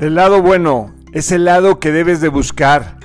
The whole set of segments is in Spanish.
El lado bueno es el lado que debes de buscar.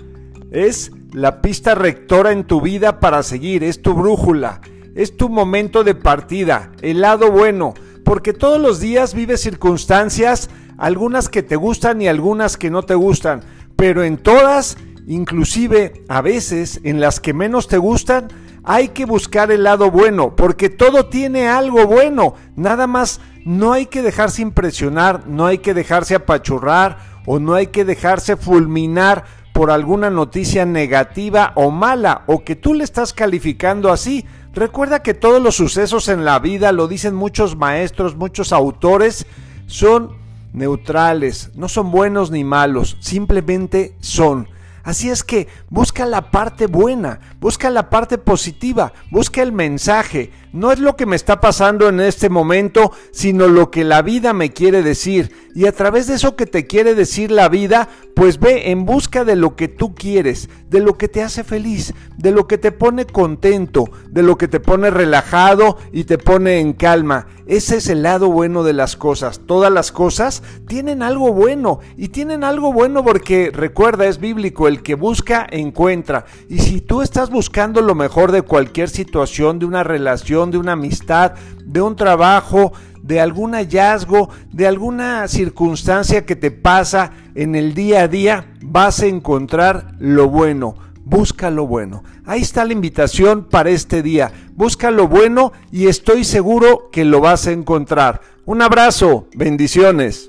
Es la pista rectora en tu vida para seguir, es tu brújula, es tu momento de partida, el lado bueno, porque todos los días vives circunstancias, algunas que te gustan y algunas que no te gustan, pero en todas, inclusive a veces en las que menos te gustan, hay que buscar el lado bueno, porque todo tiene algo bueno. Nada más no hay que dejarse impresionar, no hay que dejarse apachurrar o no hay que dejarse fulminar por alguna noticia negativa o mala o que tú le estás calificando así. Recuerda que todos los sucesos en la vida, lo dicen muchos maestros, muchos autores, son neutrales, no son buenos ni malos, simplemente son. Así es que busca la parte buena, busca la parte positiva, busca el mensaje. No es lo que me está pasando en este momento, sino lo que la vida me quiere decir. Y a través de eso que te quiere decir la vida, pues ve en busca de lo que tú quieres, de lo que te hace feliz, de lo que te pone contento, de lo que te pone relajado y te pone en calma. Ese es el lado bueno de las cosas. Todas las cosas tienen algo bueno y tienen algo bueno porque recuerda, es bíblico, el que busca encuentra. Y si tú estás buscando lo mejor de cualquier situación, de una relación, de una amistad, de un trabajo, de algún hallazgo, de alguna circunstancia que te pasa en el día a día, vas a encontrar lo bueno busca lo bueno. Ahí está la invitación para este día. Busca lo bueno y estoy seguro que lo vas a encontrar. Un abrazo, bendiciones.